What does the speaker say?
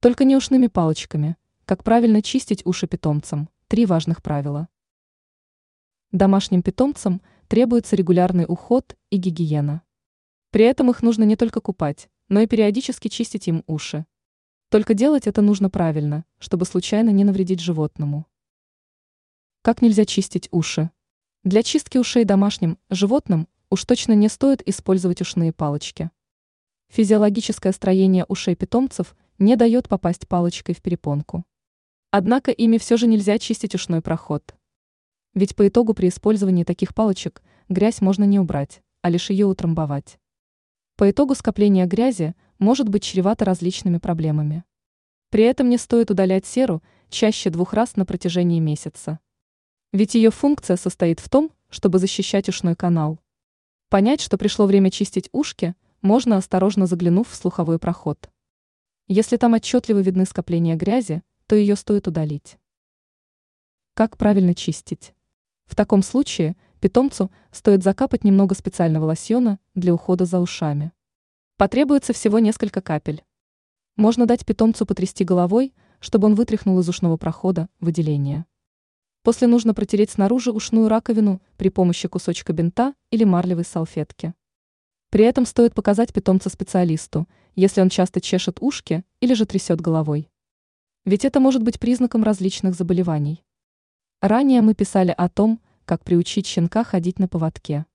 Только не ушными палочками. Как правильно чистить уши питомцам? Три важных правила. Домашним питомцам требуется регулярный уход и гигиена. При этом их нужно не только купать, но и периодически чистить им уши. Только делать это нужно правильно, чтобы случайно не навредить животному. Как нельзя чистить уши? Для чистки ушей домашним животным уж точно не стоит использовать ушные палочки. Физиологическое строение ушей питомцев не дает попасть палочкой в перепонку. Однако ими все же нельзя чистить ушной проход. Ведь по итогу при использовании таких палочек грязь можно не убрать, а лишь ее утрамбовать. По итогу скопление грязи может быть чревато различными проблемами. При этом не стоит удалять серу чаще двух раз на протяжении месяца. Ведь ее функция состоит в том, чтобы защищать ушной канал. Понять, что пришло время чистить ушки, можно осторожно заглянув в слуховой проход. Если там отчетливо видны скопления грязи, то ее стоит удалить. Как правильно чистить? В таком случае питомцу стоит закапать немного специального лосьона для ухода за ушами. Потребуется всего несколько капель. Можно дать питомцу потрясти головой, чтобы он вытряхнул из ушного прохода выделение. После нужно протереть снаружи ушную раковину при помощи кусочка бинта или марлевой салфетки. При этом стоит показать питомца специалисту, если он часто чешет ушки или же трясет головой. Ведь это может быть признаком различных заболеваний. Ранее мы писали о том, как приучить щенка ходить на поводке.